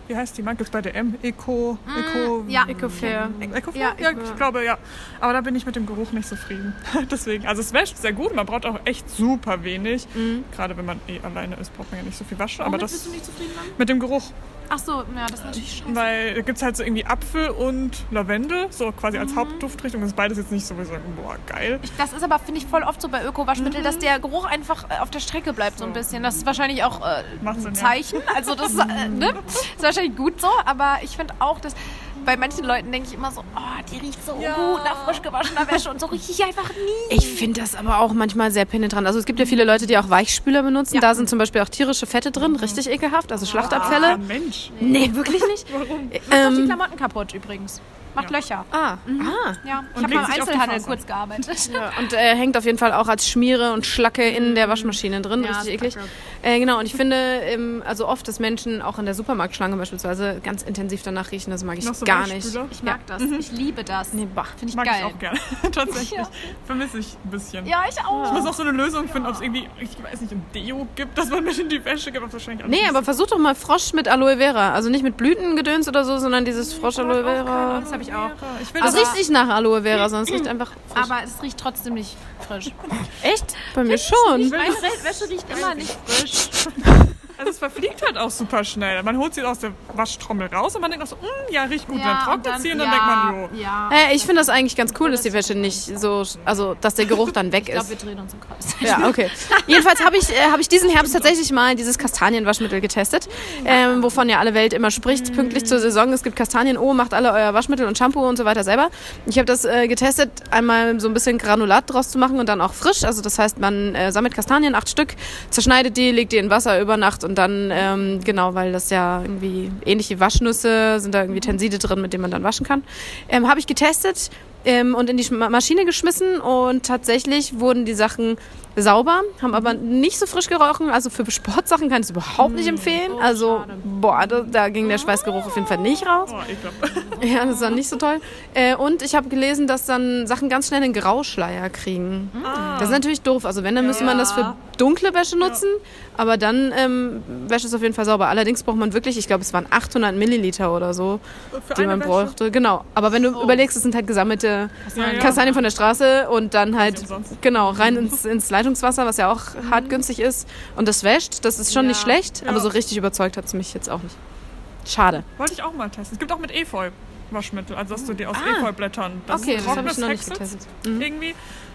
wie heißt die Marke? Bei DM? Eco, Eco, Ja. Ecofair. Ecofair? Ja, Ja, ich glaube, ja. Aber da bin ich mit dem Geruch nicht zufrieden. Deswegen, also es wäscht sehr gut, man braucht auch echt super wenig. Gerade wenn man eh alleine ist, braucht man ja nicht so viel waschen. Aber das bist du nicht zufrieden dann? mit dem Geruch, Ach so, ja, das ist natürlich scheiße. weil da gibt es halt so irgendwie Apfel und Lavendel, so quasi Mhm. als Hauptduftrichtung. Das ist beides jetzt nicht so, wie so, boah, geil. Das ist aber, finde ich, voll oft so bei Öko-Waschmittel, dass der Geruch einfach äh, auf der Strecke bleibt so ein bisschen. Das ist wahrscheinlich auch äh, ein ja. Zeichen. Also das äh, ne? ist wahrscheinlich gut so, aber ich finde auch, dass bei manchen Leuten denke ich immer so, oh, die riecht so Ja. gut nach frisch gewaschener Wäsche und so rieche ich einfach nie. Ich finde das aber auch manchmal sehr penetrant. Also es gibt ja viele Leute, die auch Weichspüler benutzen. Da sind zum Beispiel auch tierische Fette drin, richtig ekelhaft, also Ah, Schlachtabfälle. Mensch. Nee, wirklich nicht. Warum? Macht doch die Ähm, Klamotten kaputt übrigens. Macht Ja. Löcher. ah, ah. Ja, ich Und habe mal im die Einzelhandel kurz gearbeitet. Ja, und äh, hängt auf jeden Fall auch als Schmiere und Schlacke in der Waschmaschine drin, Ja, richtig eklig. kacke. Äh, genau, und ich finde, ähm, also oft, dass Menschen auch in der Supermarktschlange beispielsweise ganz intensiv danach riechen, das mag ich Noch so gar nicht. Ich mag das. Ich liebe das. Nee, bah. Finde ich Mag geil. ich auch gerne. Tatsächlich. Ja. Vermisse ich ein bisschen. Ja, ich auch. Ich muss auch so eine Lösung finden, ob es irgendwie, ich weiß nicht, ein Deo gibt, dass man mit in die Wäsche gibt. aber Wahrscheinlich Nee, aber versuch doch mal Frosch mit Aloe Vera. Also nicht mit Blütengedöns oder so, sondern dieses Frosch Aloe Vera. Das habe ich auch. Ich will Das das riecht nicht nach Aloe Vera, sondern es riecht einfach frisch. Aber es riecht trotzdem nicht frisch. Echt? Bei mir schon. Meine Wäsche riecht immer nicht frisch. Bye. Also es verfliegt halt auch super schnell. Man holt sie aus der Waschtrommel raus und man denkt auch so, "Mm, ja, riecht gut. Ja, dann trocknet dann- sie und dann ja, denkt man, jo. Ja. Äh, ich finde das eigentlich ganz cool, dass die Wäsche nicht so, also dass der Geruch dann weg Ich glaube, ist. wir drehen uns im Kreis. Ja, okay. Jedenfalls habe ich, äh, hab ich diesen Herbst tatsächlich mal dieses Kastanienwaschmittel getestet, ähm, wovon ja alle Welt immer spricht, pünktlich zur Saison. Es gibt Kastanien, oh, macht alle euer Waschmittel und Shampoo und so weiter selber. Ich habe das äh, getestet, einmal so ein bisschen Granulat draus zu machen und dann auch frisch. Also das heißt, man äh, sammelt Kastanien, acht Stück, zerschneidet die, legt die in Wasser über Nacht und dann, ähm, genau, weil das ja irgendwie ähnlich wie Waschnüsse, sind da irgendwie Tenside drin, mit denen man dann waschen kann. Ähm, habe ich getestet ähm, und in die Maschine geschmissen und tatsächlich wurden die Sachen sauber, haben aber nicht so frisch gerochen. Also für Sportsachen kann ich es überhaupt nicht empfehlen. Also, boah, da, da ging der Schweißgeruch auf jeden Fall nicht raus. Oh. Ja, das war nicht so toll. Äh, und ich habe gelesen, dass dann Sachen ganz schnell einen Grauschleier kriegen. Das ist natürlich doof. Also wenn, dann müsste man das für dunkle Wäsche nutzen. Aber dann ähm, Wäsche ist auf jeden Fall sauber. Allerdings braucht man wirklich, ich glaube, es waren 800 Milliliter oder so, Für die man Wäsche? bräuchte. Genau. Aber wenn du überlegst, es sind halt gesammelte Ja, ja. Kastanien von der Straße und dann halt, genau, rein ins, ins Leitungswasser, was ja auch hart günstig ist. Und das wäscht, das ist schon nicht schlecht. Aber Ja. so richtig überzeugt hat es mich jetzt auch nicht. Schade. Wollte ich auch mal testen. Es gibt auch mit Efeu Waschmittel, also dass du die aus Ah. Efeublättern das Okay, das habe ich noch nicht getestet. Mhm. Irgendwie.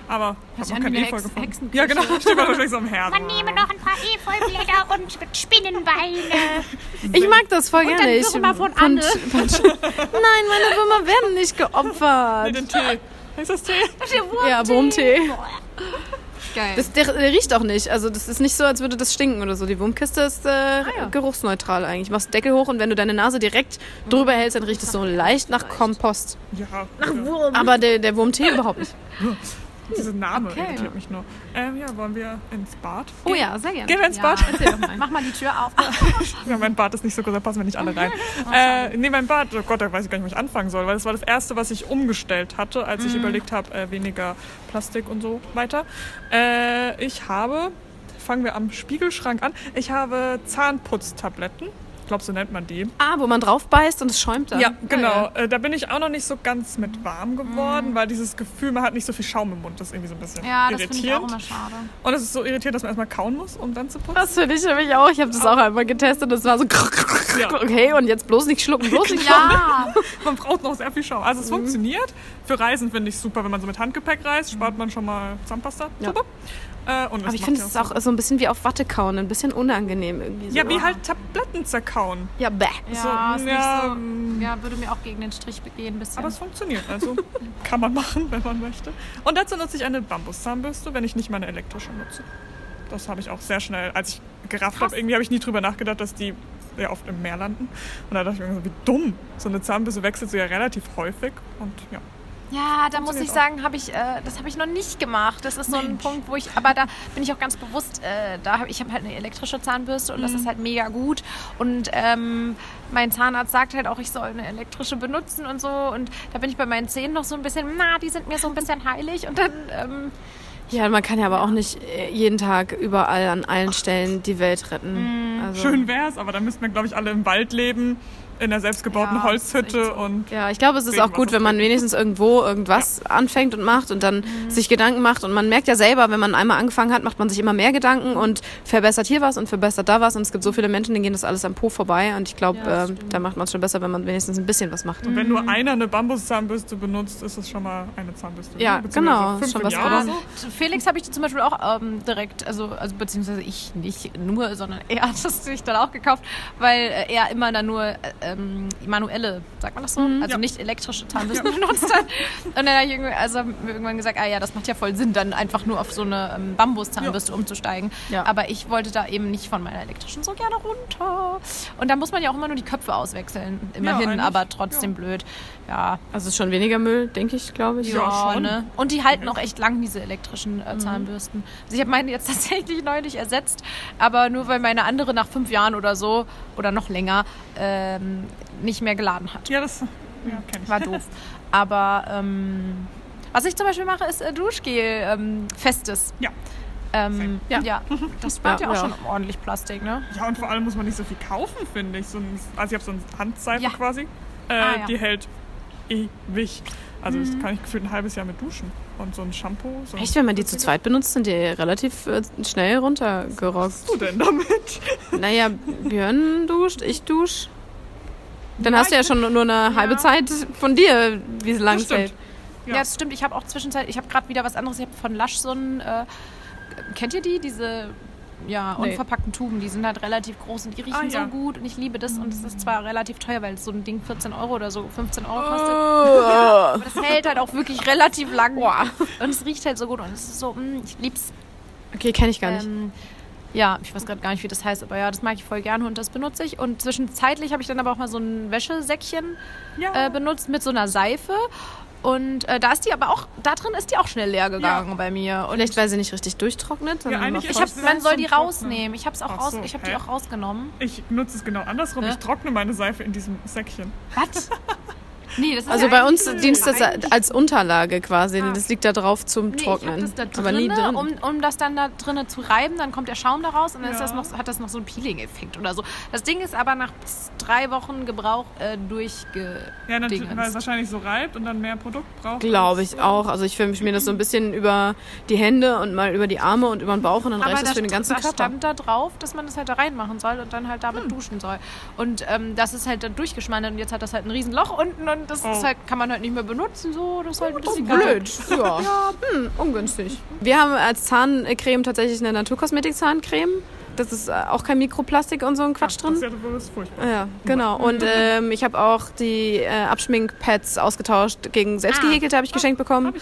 Aber Hört hab sich noch an kein wie eine Efeu Hex- gefunden. Ja, genau. Steht wahrscheinlich so am Herd. Man nehme noch ein paar Efeublätter und Spinnenbeine. Ich mag das voll dann gerne. Ich, Würmer von Anne. Nein, meine Würmer werden nicht Nee, geopfert. den Tee. Ist das Tee? Ja, Wurmtee. Geil. Das, der, der riecht auch nicht. Also das ist nicht so, als würde das stinken oder so. Die Wurmkiste ist äh, geruchsneutral eigentlich. Machst Deckel hoch und wenn du deine Nase direkt drüber hältst, dann riecht es so leicht nach Kompost. Ja. Aber der, der Wurmtee überhaupt nicht. Dieser Name Okay. irritiert mich nur. Ähm, ja, wollen wir ins Bad? Oh ja, sehr gerne. Gehen wir ins ja, Bad? mal. Mach mal die Tür auf. Ja, mein Bad ist nicht so groß, da passen wir nicht alle rein. äh, nee, mein Bad, oh Gott, da weiß ich gar nicht, wo ich anfangen soll, weil das war das Erste, was ich umgestellt hatte, als ich überlegt habe, äh, weniger Plastik und so weiter. Äh, ich habe, fangen wir am Spiegelschrank an, ich habe Zahnputztabletten. Ich glaube, so nennt man die. Ah, wo man drauf beißt und es schäumt dann. Ja, genau. Äh, da bin ich auch noch nicht so ganz mit warm geworden, weil dieses Gefühl, man hat nicht so viel Schaum im Mund, das ist irgendwie so ein bisschen Ja, das finde auch irritierend. immer schade. und es ist so irritierend, dass man erstmal kauen muss, um dann zu putzen. Das finde ich nämlich auch. Ich habe das auch einmal getestet und es war so Ja. okay und jetzt bloß nicht schlucken, bloß nicht schlucken. Ja, Man braucht noch sehr viel Schaum. Also Mhm. es funktioniert. Für Reisen finde ich es super, wenn man so mit Handgepäck reist, spart man schon mal Zahnpasta. Ja. Super. Äh, Aber ich finde es auch so ein bisschen wie auf Watte kauen, ein bisschen unangenehm irgendwie. So. Ja, wie halt Tabletten zerkauen. Ja, bäh. ja, So, ist ja, nicht so. Ja, würde mir auch gegen den Strich begehen ein bisschen. Aber es funktioniert. Also kann man machen, wenn man möchte. Und dazu nutze ich eine Bambuszahnbürste, wenn ich nicht meine elektrische nutze. Das habe ich auch sehr schnell, als ich gerafft habe, irgendwie habe ich nie drüber nachgedacht, dass die ja oft im Meer landen. Und da dachte ich mir so, wie dumm. So eine Zahnbürste wechselt so ja relativ häufig. Und ja. Ja, da muss ich sagen, habe ich, äh, das habe ich noch nicht gemacht. Das ist so ein Punkt, wo ich, aber da bin ich auch ganz bewusst, äh, da hab, ich habe halt eine elektrische Zahnbürste und das Mhm. ist halt mega gut. Und ähm, mein Zahnarzt sagt halt auch, ich soll eine elektrische benutzen und so. Und da bin ich bei meinen Zähnen noch so ein bisschen, na, die sind mir so ein bisschen heilig. Und dann, ähm, Ja, man kann ja aber auch nicht äh, jeden Tag überall an allen Stellen die Welt retten. Also, Schön wär's, aber dann müssten wir, glaube ich, alle im Wald leben, in einer selbstgebauten Ja, Holzhütte so. und Ja, ich glaube, es ist auch gut, wenn man wenigstens irgendwo irgendwas anfängt und macht und dann sich Gedanken macht. Und man merkt ja selber, wenn man einmal angefangen hat, macht man sich immer mehr Gedanken und verbessert hier was und verbessert da was. Und es gibt so viele Menschen, denen gehen das alles am Po vorbei. Und ich glaube, Ja, stimmt. da macht man es schon besser, wenn man wenigstens ein bisschen was macht. Und wenn nur einer eine Bambuszahnbürste benutzt, ist es schon mal eine Zahnbürste. Ja, genau, Fünf schon was oder so. Felix habe ich zum Beispiel auch ähm, direkt, also, also beziehungsweise ich nicht nur, sondern er hat das sich dann auch gekauft, weil äh, er immer dann nur äh, ähm, manuelle, sagt man das so? Also Ja. nicht elektrische Zahnbürsten benutzt hat. Und dann habe ich irgendwie, also haben wir irgendwann gesagt, ah ja, das macht ja voll Sinn, dann einfach nur auf so eine ähm, Bambuszahnbürste umzusteigen. Ja. Aber ich wollte da eben nicht von meiner elektrischen so gerne runter. Und da muss man ja auch immer nur die Köpfe auswechseln, immerhin, aber trotzdem blöd. Ja, Also ist schon weniger Müll, denke ich, glaube ich. Ja, ja, schon. ne? Und die halten auch echt lang, diese elektrischen äh, Zahnbürsten. Also ich habe meine jetzt tatsächlich neulich ersetzt, aber nur weil meine andere nach fünf Jahren oder so oder noch länger ähm, nicht mehr geladen hat. Ja, das ja, ich. War doof. aber ähm, was ich zum Beispiel mache, ist äh, Duschgel ähm, festes. Ja. Ähm, ja. Ja. das spart ja, Ja, auch ja. schon ordentlich Plastik, ne? Ja, und vor allem muss man nicht so viel kaufen, finde ich. So ein, also ich habe so eine Handseife Ja. quasi. Äh, Ah, ja. Die hält ewig. Also das kann ich gefühlt ein halbes Jahr mit duschen. Und so ein Shampoo. So Echt, wenn man die zu zweit benutzt, sind die relativ äh, schnell runtergerockt. Was du denn damit? Naja, Björn duscht, ich dusch. Dann hast du ja schon nur eine halbe Zeit von dir, wie es lang hält. Ja, das stimmt. Ich habe auch zwischenzeit, ich habe gerade wieder was anderes. Ich habe von Lush so ein, äh, kennt ihr die? Diese ja, Nee. unverpackten Tuben, die sind halt relativ groß und die riechen Ah, ja. so gut und ich liebe das und es ist zwar relativ teuer, weil so ein Ding 14 Euro oder so 15 Euro kostet. Oh. Aber das hält halt auch wirklich relativ lang. Boah. Und es riecht halt so gut und es ist so, mm, ich lieb's. Okay, kenne ich gar nicht. Ähm, ja, ich weiß gerade gar nicht, wie das heißt, aber ja, das mag ich voll gerne und das benutze ich. Und zwischenzeitlich habe ich dann aber auch mal so ein Wäschesäckchen Ja. äh, benutzt mit so einer Seife. Und äh, da ist die aber auch, da drin ist die auch schnell leer gegangen bei mir. Und Vielleicht, weil sie nicht richtig durchtrocknet. Ja, eigentlich ich ist hab, man soll die rausnehmen. Ich habe raus, so, ich habe die auch rausgenommen. Ich nutze es genau andersrum. Hä? Ich trockne meine Seife in diesem Säckchen. Was? Nee, das ist Also ja bei uns dient das als Unterlage quasi. Ah. Das liegt da drauf zum Nee, Trocknen. Das da aber nie drinne, drin. Um, um das dann da drinnen zu reiben, dann kommt der Schaum da raus und dann ist Ja. das noch, hat das noch so einen Peeling-Effekt oder so. Das Ding ist aber nach drei Wochen Gebrauch äh, durchge... Ja, natürlich, Dingens. weil es wahrscheinlich so reibt und dann mehr Produkt braucht. Glaube ich auch. Also ich filme mir das so ein bisschen über die Hände und mal über die Arme und über den Bauch und dann Aber reicht das da für den ganzen da Körper. stand da drauf, dass man das halt da reinmachen soll und dann halt damit Hm. duschen soll. Und ähm, das ist halt dann durchgeschmandert und jetzt hat das halt ein riesen Loch unten und das Oh. ist halt, kann man halt nicht mehr benutzen. So, das ist halt ein Oh, bisschen blöd. Ja. Hm, ungünstig. Wir haben als Zahncreme tatsächlich eine Naturkosmetik-Zahncreme. Das ist äh, auch kein Mikroplastik und so ein Quatsch Das drin. ist ja das ist furchtbar. Ja, genau. Und ähm, ich habe auch die äh, Abschminkpads ausgetauscht gegen selbstgehäkelte, habe ich geschenkt bekommen.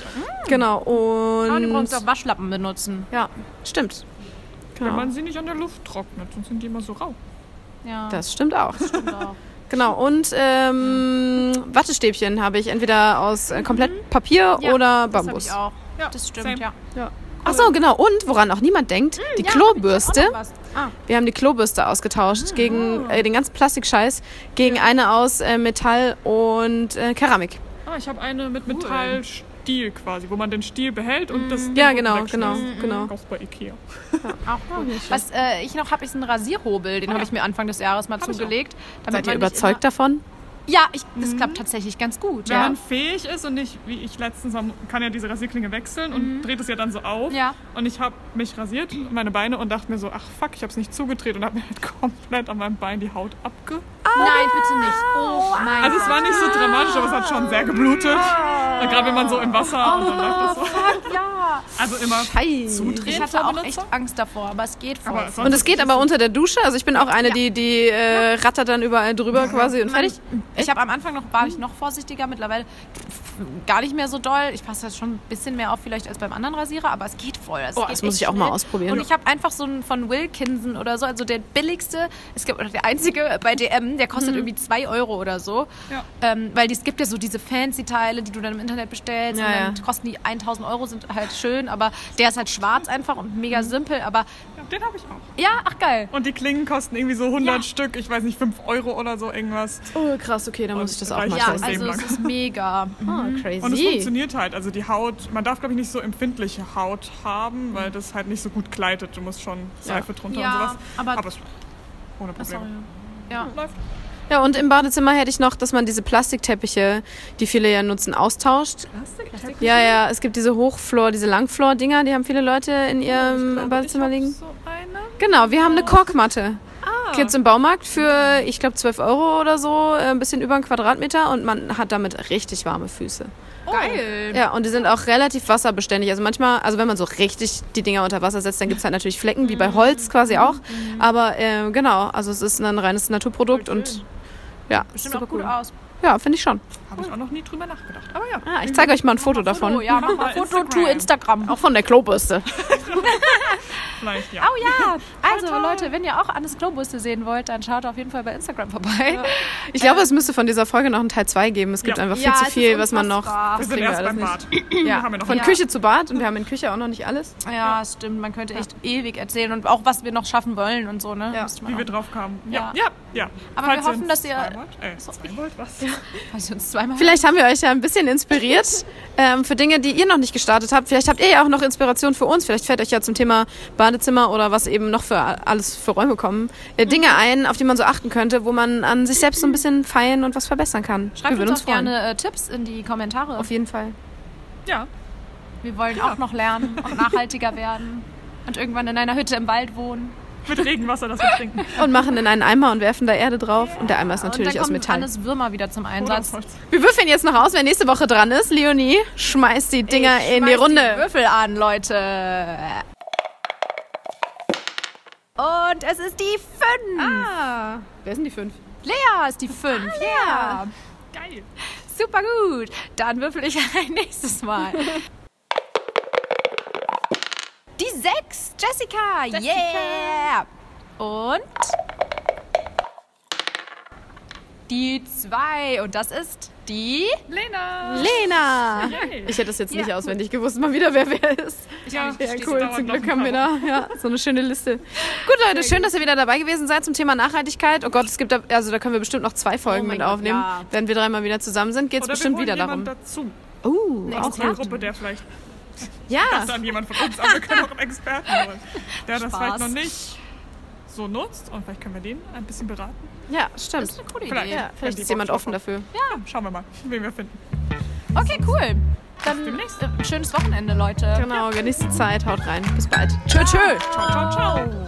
Genau. Kann man übrigens Und auch Waschlappen benutzen. ja, stimmt. Wenn Genau. man sie nicht an der Luft trocknet, sonst sind die immer so rau. Ja, Das stimmt auch. stimmt auch. Genau. Und ähm, Wattestäbchen habe ich entweder aus äh, komplett Papier Ja, oder Das Bambus. ich auch. Ja, Das stimmt, same. ja. Ach so, genau. Und woran auch niemand denkt, die Ja, Klobürste. hab. Ah. Wir haben die Klobürste ausgetauscht gegen äh, den ganzen Plastikscheiß gegen eine aus äh, Metall und äh, Keramik. Ah, ich habe eine mit Metallstiel quasi, wo man den Stiel behält und das Ja, Ding genau, genau, wegschmeißt. genau. Kaufst bei Ikea. Auch cool. Was äh, ich noch habe, ist ein Rasierhobel. Den habe ich mir Anfang des Jahres mal auch. zugelegt. Seid damit ihr man nicht überzeugt davon? Ja, ich, das klappt tatsächlich ganz gut. Wenn Ja. man fähig ist und nicht, wie ich letztens, man kann ja diese Rasierklinge wechseln und dreht es ja dann so auf. Ja. Und ich habe mich rasiert, meine Beine, und dachte mir so, ach fuck, ich habe es nicht zugedreht und habe mir halt komplett an meinem Bein die Haut abge... Nein, bitte nicht. Oh nein. Also es war nicht so dramatisch, aber es hat schon sehr geblutet. Und Gerade wenn man so im Wasser und dann läuft das so. ja. Also immer Scheiße. zudrehen Ich hatte auch Benutzer. echt Angst davor, aber es geht voll. Und es geht aber unter der Dusche. Also ich bin auch eine, Ja. die, die äh, rattert dann überall drüber quasi und fertig. Ich habe am Anfang noch war ich noch vorsichtiger, mittlerweile gar nicht mehr so doll. Ich passe jetzt schon ein bisschen mehr auf vielleicht als beim anderen Rasierer, aber es geht voll. Es Oh, geht das muss ich auch mal schnell. ausprobieren. Und ich habe einfach so einen von Wilkinson oder so, also der billigste, es gibt oder der einzige bei DM, der kostet irgendwie 2 Euro oder so. Ja. Ähm, weil es gibt ja so diese fancy Teile, die du dann im Internet bestellst Ja, und dann ja. kosten die 1000 Euro, sind halt schön, aber der ist halt schwarz einfach und mega simpel, aber Ja, den habe ich auch. ja, ach geil. Und die Klingen kosten irgendwie so 100 Ja. Stück, ich weiß nicht, 5 Euro oder so irgendwas. Oh, krass, okay, dann muss ich das auch mal Ja, das also es ist mega. Oh, crazy. Und es funktioniert halt. Also die Haut, man darf glaube ich nicht so empfindliche Haut haben, weil das halt nicht so gut gleitet. Du musst schon Seife drunter Ja, und sowas. aber- es ohne Sorry. Probleme. Ja. Läuft. Ja, und im Badezimmer hätte ich noch, dass man diese Plastikteppiche, die viele ja nutzen, austauscht. Ja, ja, es gibt diese Hochflor, diese Langflor-Dinger, die haben viele Leute in ihrem Badezimmer liegen. So eine. Genau, wir haben eine Korkmatte. Ah. Gibt's im Baumarkt für, ich glaube, 12 Euro oder so, äh, ein bisschen über einen Quadratmeter und man hat damit richtig warme Füße. Geil. Ja, und die sind auch relativ wasserbeständig. Also manchmal, also wenn man so richtig die Dinger unter Wasser setzt, dann gibt's halt natürlich Flecken, wie bei Holz quasi auch. Aber äh, genau, also es ist ein reines Naturprodukt Voll und ja, Sieht super auch gut cool. aus. Ja, finde ich schon. Habe ich auch noch nie drüber nachgedacht. Aber ja. Ah, ich zeige euch mal ein Foto davon. Oh ja, mach mal Foto Instagram. to Instagram. Auch von der Klobürste. Vielleicht ja. Oh ja, also Leute, wenn ihr auch Annes Klobuste sehen wollt, dann schaut auf jeden Fall bei Instagram vorbei. Ich glaube, es müsste von dieser Folge noch einen Teil 2 geben. Es gibt Ja. einfach viel Ja, zu viel, was man noch. Wir sind wir erst alles beim. Bad. Ja, haben wir noch von. Küche zu Bad und wir haben in Küche auch noch nicht alles. Ja, stimmt. Man könnte echt ewig erzählen und auch was wir noch schaffen wollen und so, ne? Ja. Wie auch- wir drauf kamen. Ja, Ja. ja. Ja. Aber falls wir hoffen, dass ihr- zwei wollt, äh, zwei wollt, was? Falls ihr uns zweimal Vielleicht haben wir euch ja ein bisschen inspiriert ähm, für Dinge, die ihr noch nicht gestartet habt. Vielleicht habt ihr ja auch noch Inspiration für uns. Vielleicht fällt euch ja zum Thema Badezimmer oder was eben noch für alles für Räume kommen, äh, Dinge ein, auf die man so achten könnte, wo man an sich selbst so ein bisschen feilen und was verbessern kann. Schreibt wir würden uns auch freuen. gerne äh, Tipps in die Kommentare. Auf jeden Fall. Ja. Wir wollen auch noch lernen und nachhaltiger werden. Und irgendwann in einer Hütte im Wald wohnen. Mit Regenwasser, das wir trinken. Und machen in einen Eimer und werfen da Erde drauf. Und der Eimer ist und natürlich dann aus kommt Metall. Hannes Würmer wieder zum Einsatz. aus. Wir würfeln jetzt noch aus, wer nächste Woche dran ist. Leonie, schmeißt die Dinger Ich in die Runde. Die Würfel an, Leute. Und es ist die 5. ah, wer sind die fünf? Lea ist die 5. ja. Geil. Super gut. Dann würfel ich ein nächstes Mal. Die 6. Jessica. Yeah. Und die 2. Und das ist die... Lena. Lena. Yay. Ich hätte es jetzt nicht Ja. auswendig gewusst, mal wieder, wer wer ist. Ja, Ja, cool. Zum Glück haben wir da ja, so eine schöne Liste. Gut, Leute, schön, dass ihr wieder dabei gewesen seid zum Thema Nachhaltigkeit. Oh Gott, es gibt da, also da können wir bestimmt noch zwei Folgen Oh mit Gott, aufnehmen. ja. Wenn wir dreimal wieder zusammen sind, geht es bestimmt wir holen wieder darum. dazu. Oh, Eine auch gut. Gruppe, der vielleicht Ja, das dann jemand von uns, aber wir können auch einen Experten holen, der das Spaß. vielleicht noch nicht so nutzt und vielleicht können wir den ein bisschen beraten. Ja, stimmt. Das ist eine coole Idee. Vielleicht, ja, vielleicht ist jemand offen dafür. Ja, schauen wir mal, wen wir finden. Okay, cool. Dann demnächst. Äh, schönes Wochenende, Leute. Genau, ja. genießt die Zeit, haut rein. Bis bald. Tschö, tschö. Ciao, ciao, ciao.